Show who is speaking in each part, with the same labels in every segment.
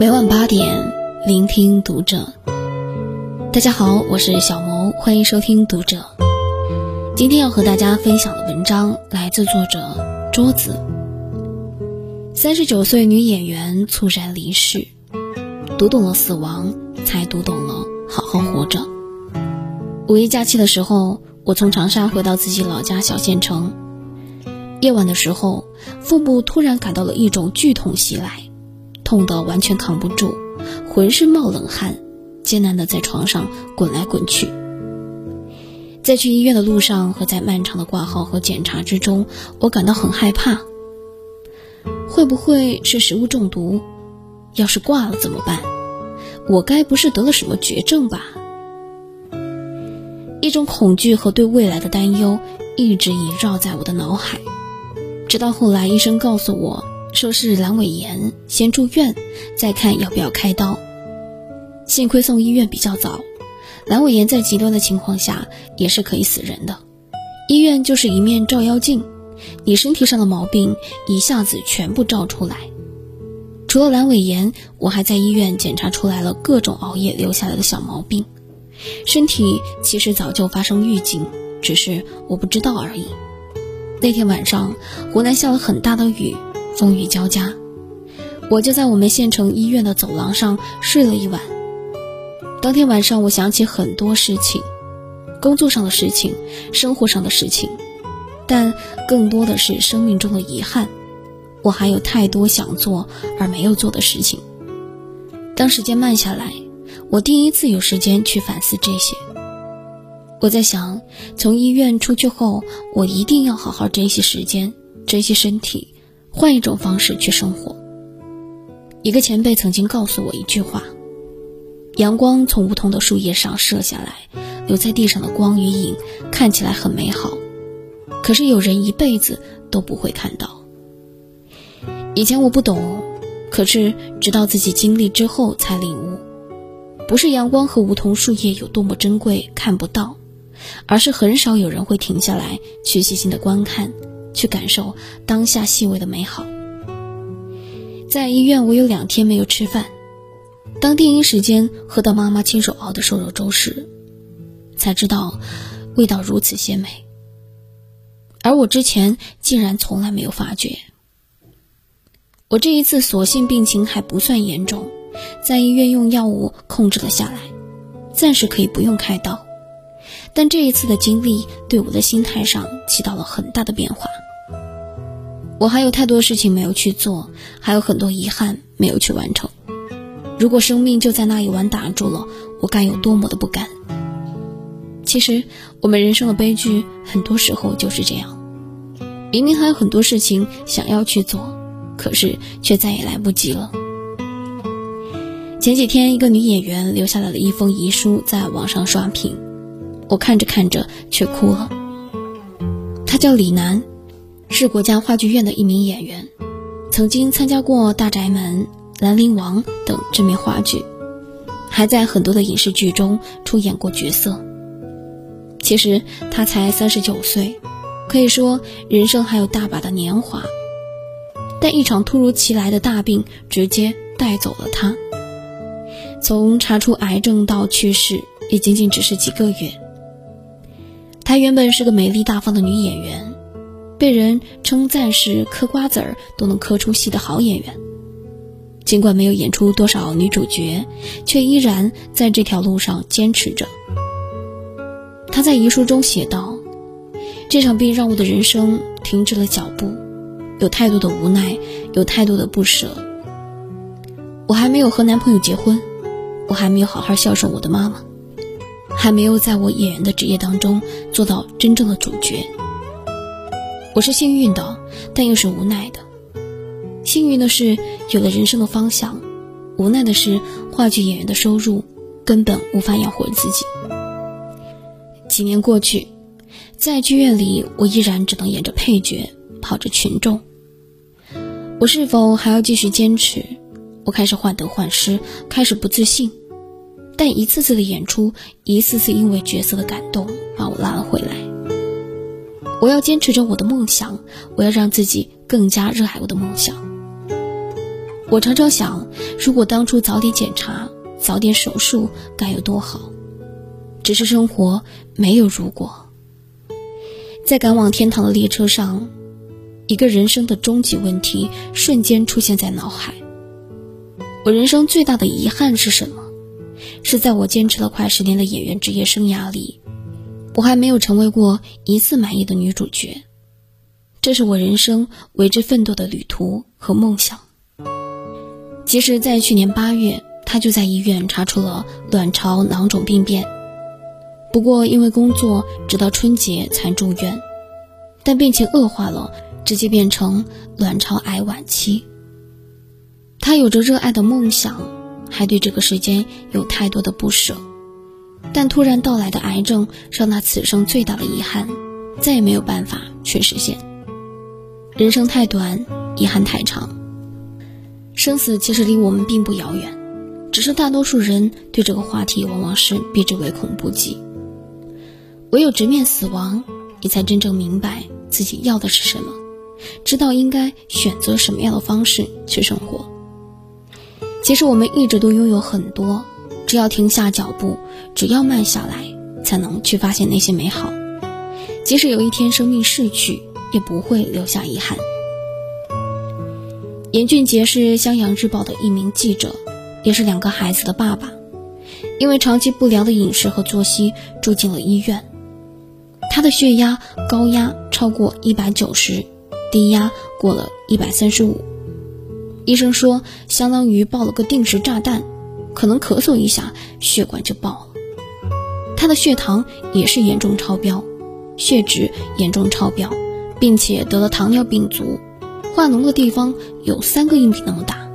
Speaker 1: 每晚八点，聆听读者。大家好，我是小萌，欢迎收听读者。今天要和大家分享的文章来自作者桌子。三十九岁女演员猝然离世，读懂了死亡，才读懂了好好活着。五一假期的时候，我从长沙回到自己老家小县城。夜晚的时候，腹部突然感到了一种剧痛袭来。痛得完全扛不住，浑身冒冷汗，艰难地在床上滚来滚去。在去医院的路上和在漫长的挂号和检查之中，我感到很害怕。会不会是食物中毒？要是挂了怎么办？我该不是得了什么绝症吧？一种恐惧和对未来的担忧一直萦绕在我的脑海，直到后来医生告诉我。说是阑尾炎，先住院，再看要不要开刀。幸亏送医院比较早，阑尾炎在极端的情况下也是可以死人的。医院就是一面照妖镜，你身体上的毛病一下子全部照出来。除了阑尾炎，我还在医院检查出来了各种熬夜留下来的小毛病。身体其实早就发生预警，只是我不知道而已。那天晚上，湖南下了很大的雨。风雨交加，我就在我们县城医院的走廊上睡了一晚。当天晚上，我想起很多事情，工作上的事情，生活上的事情，但更多的是生命中的遗憾。我还有太多想做而没有做的事情。当时间慢下来，我第一次有时间去反思这些。我在想，从医院出去后，我一定要好好珍惜时间，珍惜身体。换一种方式去生活。一个前辈曾经告诉我一句话：阳光从梧桐的树叶上射下来，留在地上的光与影看起来很美好，可是有人一辈子都不会看到。以前我不懂，可是直到自己经历之后才领悟，不是阳光和梧桐树叶有多么珍贵看不到，而是很少有人会停下来去细心的观看。去感受当下细微的美好。在医院，我有两天没有吃饭。当第一时间喝到妈妈亲手熬的瘦肉粥时，才知道味道如此鲜美。而我之前竟然从来没有发觉。我这一次所幸病情还不算严重，在医院用药物控制了下来，暂时可以不用开刀。但这一次的经历对我的心态上起到了很大的变化。我还有太多事情没有去做，还有很多遗憾没有去完成。如果生命就在那一晚打住了，我该有多么的不甘！其实，我们人生的悲剧很多时候就是这样：明明还有很多事情想要去做，可是却再也来不及了。前几天，一个女演员留下来了一封遗书，在网上刷屏，我看着看着却哭了。她叫李楠。是国家话剧院的一名演员，曾经参加过《大宅门》《兰陵王》等知名话剧，还在很多的影视剧中出演过角色。其实他才三十九岁，可以说人生还有大把的年华，但一场突如其来的大病直接带走了他。从查出癌症到去世，也仅仅只是几个月。她原本是个美丽大方的女演员。被人称赞是嗑瓜子儿都能嗑出戏的好演员，尽管没有演出多少女主角，却依然在这条路上坚持着。他在遗书中写道：“这场病让我的人生停止了脚步，有太多的无奈，有太多的不舍。我还没有和男朋友结婚，我还没有好好孝顺我的妈妈，还没有在我演员的职业当中做到真正的主角。”我是幸运的，但又是无奈的。幸运的是有了人生的方向，无奈的是话剧演员的收入根本无法养活自己。几年过去，在剧院里，我依然只能演着配角，跑着群众。我是否还要继续坚持？我开始患得患失，开始不自信。但一次次的演出，一次次因为角色的感动，把我拉了回来。我要坚持着我的梦想，我要让自己更加热爱我的梦想。我常常想，如果当初早点检查、早点手术，该有多好。只是生活没有如果。在赶往天堂的列车上，一个人生的终极问题瞬间出现在脑海：我人生最大的遗憾是什么？是在我坚持了快十年的演员职业生涯里，我还没有成为过一次满意的女主角。这是我人生为之奋斗的旅途和梦想。其实，在去年八月，他就在医院查出了卵巢囊肿病变。不过，因为工作，直到春节才住院，但病情恶化了，直接变成卵巢癌晚期。他有着热爱的梦想，还对这个世间有太多的不舍，但突然到来的癌症，让他此生最大的遗憾，再也没有办法去实现。人生太短，遗憾太长。生死其实离我们并不遥远，只是大多数人对这个话题往往是避之唯恐不及。唯有直面死亡，你才真正明白自己要的是什么，知道应该选择什么样的方式去生活。其实我们一直都拥有很多，只要停下脚步，只要慢下来，才能去发现那些美好。即使有一天生命逝去，也不会留下遗憾。严俊杰是襄阳日报的一名记者，也是两个孩子的爸爸，因为长期不良的饮食和作息住进了医院。他的血压高压超过一百九十，低压过了一百三十五，医生说相当于爆了个定时炸弹，可能咳嗽一下血管就爆了。他的血糖也是严重超标，血脂严重超标，并且得了糖尿病足。化脓的地方有三个硬币那么大，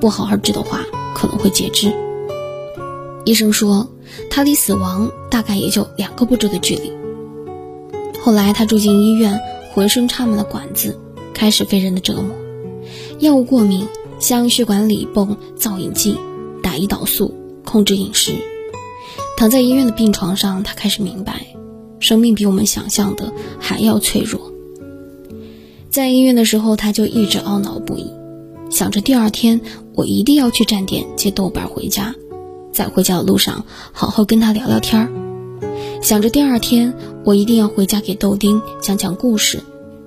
Speaker 1: 不好好治的话可能会截肢。医生说他离死亡大概也就两个步骤的距离。后来他住进医院，浑身插满了管子，开始非人的折磨，药物过敏，向血管里泵造影剂，胰岛素，控制饮食。躺在医院的病床上，他开始明白，生命比我们想象的还要脆弱。在医院的时候，他就一直懊恼不已，想着第二天我一定要去站点接豆瓣回家，在回家的路上好好跟他聊聊天儿。想着第二天我一定要回家给豆丁讲讲故事，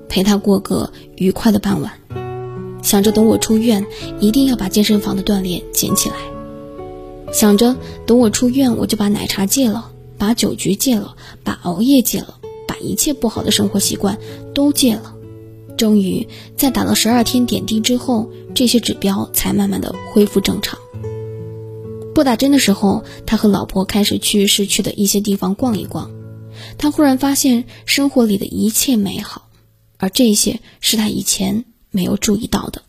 Speaker 1: 陪他过个愉快的傍晚。想着等我出院，一定要把健身房的锻炼捡起来。想着等我出院，我就把奶茶戒了，把酒局戒了，把熬夜戒了，把一切不好的生活习惯都戒了。终于在打了十二天点滴之后，这些指标才慢慢的恢复正常。不打针的时候，他和老婆开始去市区的一些地方逛一逛。他忽然发现生活里的一切美好，而这些是他以前没有注意到的。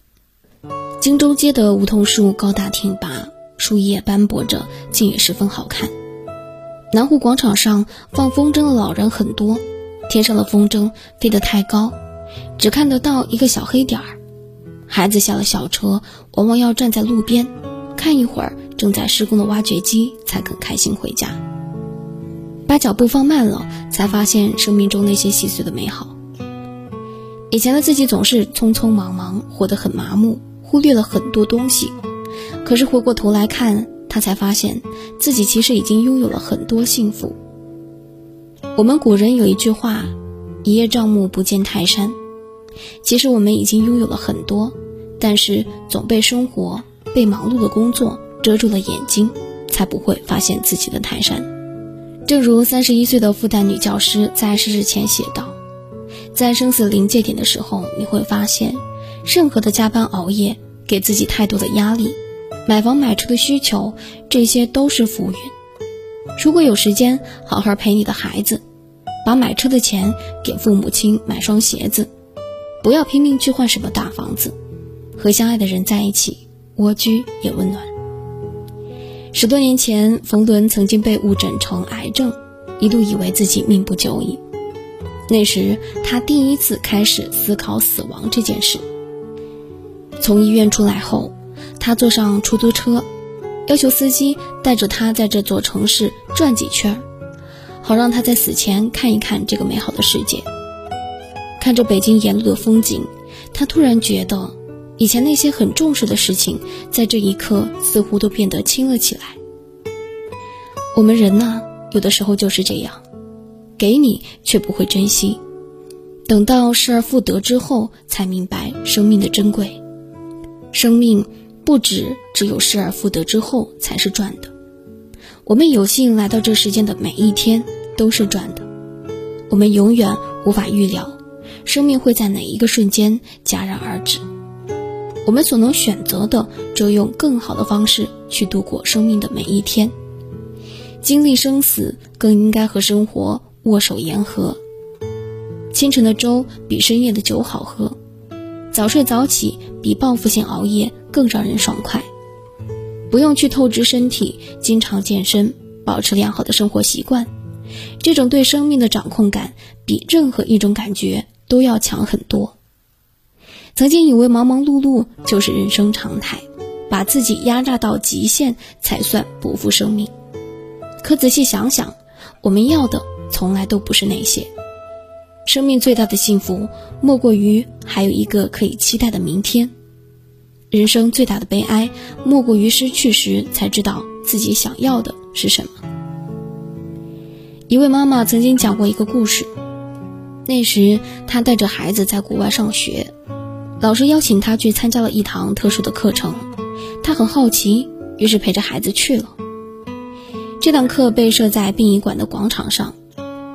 Speaker 1: 荆州街的梧桐树高大挺拔，树叶斑驳着，竟也十分好看。南湖广场上放风筝的老人很多，天上的风筝飞得太高。只看得到一个小黑点儿，孩子下了小车，往往要站在路边看一会儿正在施工的挖掘机，才肯开心回家。把脚步放慢了，才发现生命中那些细碎的美好。以前的自己总是匆匆忙忙，活得很麻木，忽略了很多东西。可是回过头来看，他才发现自己其实已经拥有了很多幸福。我们古人有一句话。一叶障目，不见泰山。其实我们已经拥有了很多，但是总被生活、被忙碌的工作遮住了眼睛，才不会发现自己的泰山。正如三十一岁的复旦女教师在逝世前写道：“在生死临界点的时候，你会发现，任何的加班熬夜，给自己太多的压力，买房买车的需求，这些都是浮云。如果有时间，好好陪你的孩子。”把买车的钱给父母亲买双鞋子，不要拼命去换什么大房子，和相爱的人在一起，蜗居也温暖。十多年前，冯仑曾经被误诊成癌症，一度以为自己命不久矣。那时，他第一次开始思考死亡这件事。从医院出来后，他坐上出租车，要求司机带着他在这座城市转几圈。好让他在死前看一看这个美好的世界。看着北京沿路的风景，他突然觉得以前那些很重视的事情，在这一刻似乎都变得轻了起来。我们人呢，有的时候就是这样，给你却不会珍惜，等到失而复得之后，才明白生命的珍贵。生命不止只有失而复得之后才是赚的，我们有幸来到这世间的每一天都是赚的。我们永远无法预料，生命会在哪一个瞬间戛然而止。我们所能选择的，只用更好的方式去度过生命的每一天。经历生死，更应该和生活握手言和。清晨的粥比深夜的酒好喝，早睡早起比报复性熬夜更让人爽快。不用去透支身体，经常健身，保持良好的生活习惯，这种对生命的掌控感，比任何一种感觉都要强很多。曾经以为忙忙碌碌就是人生常态，把自己压榨到极限才算不负生命。可仔细想想，我们要的从来都不是那些。生命最大的幸福，莫过于还有一个可以期待的明天。人生最大的悲哀，莫过于失去时才知道自己想要的是什么。一位妈妈曾经讲过一个故事，那时她带着孩子在国外上学。老师邀请她去参加了一堂特殊的课程，她很好奇，于是陪着孩子去了。这堂课被设在殡仪馆的广场上，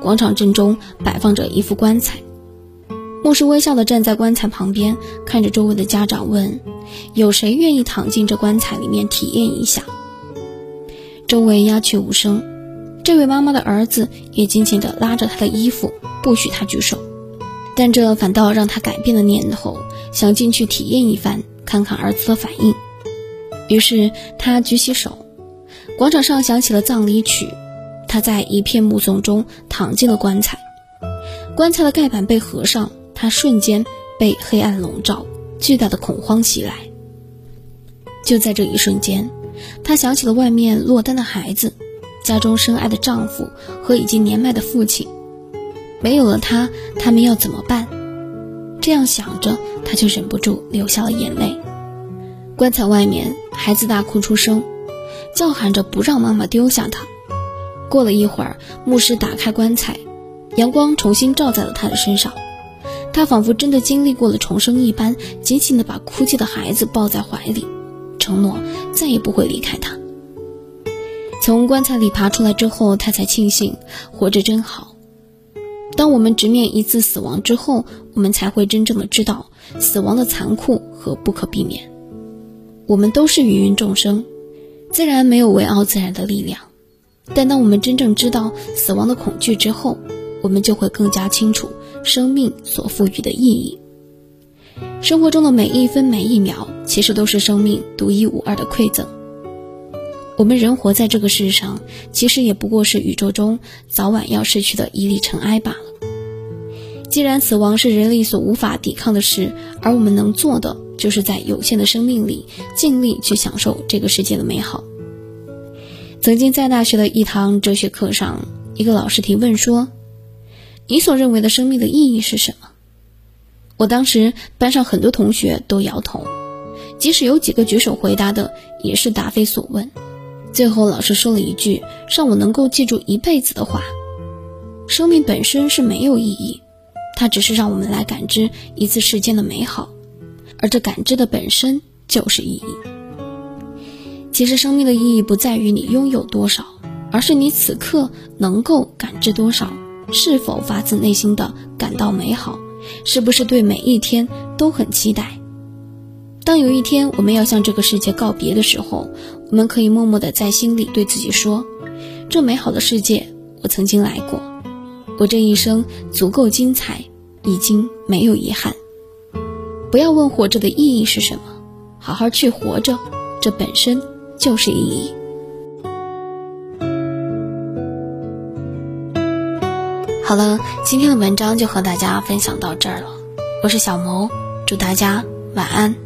Speaker 1: 广场正中摆放着一副棺材。牧师微笑地站在棺材旁边，看着周围的家长问：“有谁愿意躺进这棺材里面体验一下？”周围鸦雀无声。这位妈妈的儿子也紧紧地拉着她的衣服，不许她举手。但这反倒让她改变了念头。想进去体验一番，看看儿子的反应。于是他举起手，广场上响起了葬礼曲。他在一片目送中躺进了棺材。棺材的盖板被合上，他瞬间被黑暗笼罩，巨大的恐慌袭来。就在这一瞬间，他想起了外面落单的孩子，家中深爱的丈夫和已经年迈的父亲。没有了他，他们要怎么办？这样想着。他就忍不住流下了眼泪。棺材外面，孩子大哭出声，叫喊着不让妈妈丢下他。过了一会儿，牧师打开棺材，阳光重新照在了他的身上。他仿佛真的经历过了重生一般，紧紧地把哭泣的孩子抱在怀里，承诺再也不会离开他。从棺材里爬出来之后，他才庆幸活着真好。当我们直面一次死亡之后，我们才会真正的知道死亡的残酷和不可避免。我们都是芸芸众生，自然没有围傲自然的力量。但当我们真正知道死亡的恐惧之后，我们就会更加清楚生命所赋予的意义。生活中的每一分每一秒，其实都是生命独一无二的馈赠。我们人活在这个世上，其实也不过是宇宙中早晚要逝去的一粒尘埃罢了。既然死亡是人类所无法抵抗的事，而我们能做的，就是在有限的生命里尽力去享受这个世界的美好。曾经在大学的一堂哲学课上，一个老师提问说：“你所认为的生命的意义是什么？”我当时班上很多同学都摇头，即使有几个举手回答的，也是答非所问。最后，老师说了一句让我能够记住一辈子的话：“生命本身是没有意义，它只是让我们来感知一次世间的美好，而这感知的本身就是意义。其实，生命的意义不在于你拥有多少，而是你此刻能够感知多少，是否发自内心的感到美好，是不是对每一天都很期待。”当有一天我们要向这个世界告别的时候，我们可以默默地在心里对自己说：“这美好的世界，我曾经来过，我这一生足够精彩，已经没有遗憾。”不要问活着的意义是什么，好好去活着，这本身就是意义。好了，今天的文章就和大家分享到这儿了，我是小萌，祝大家晚安。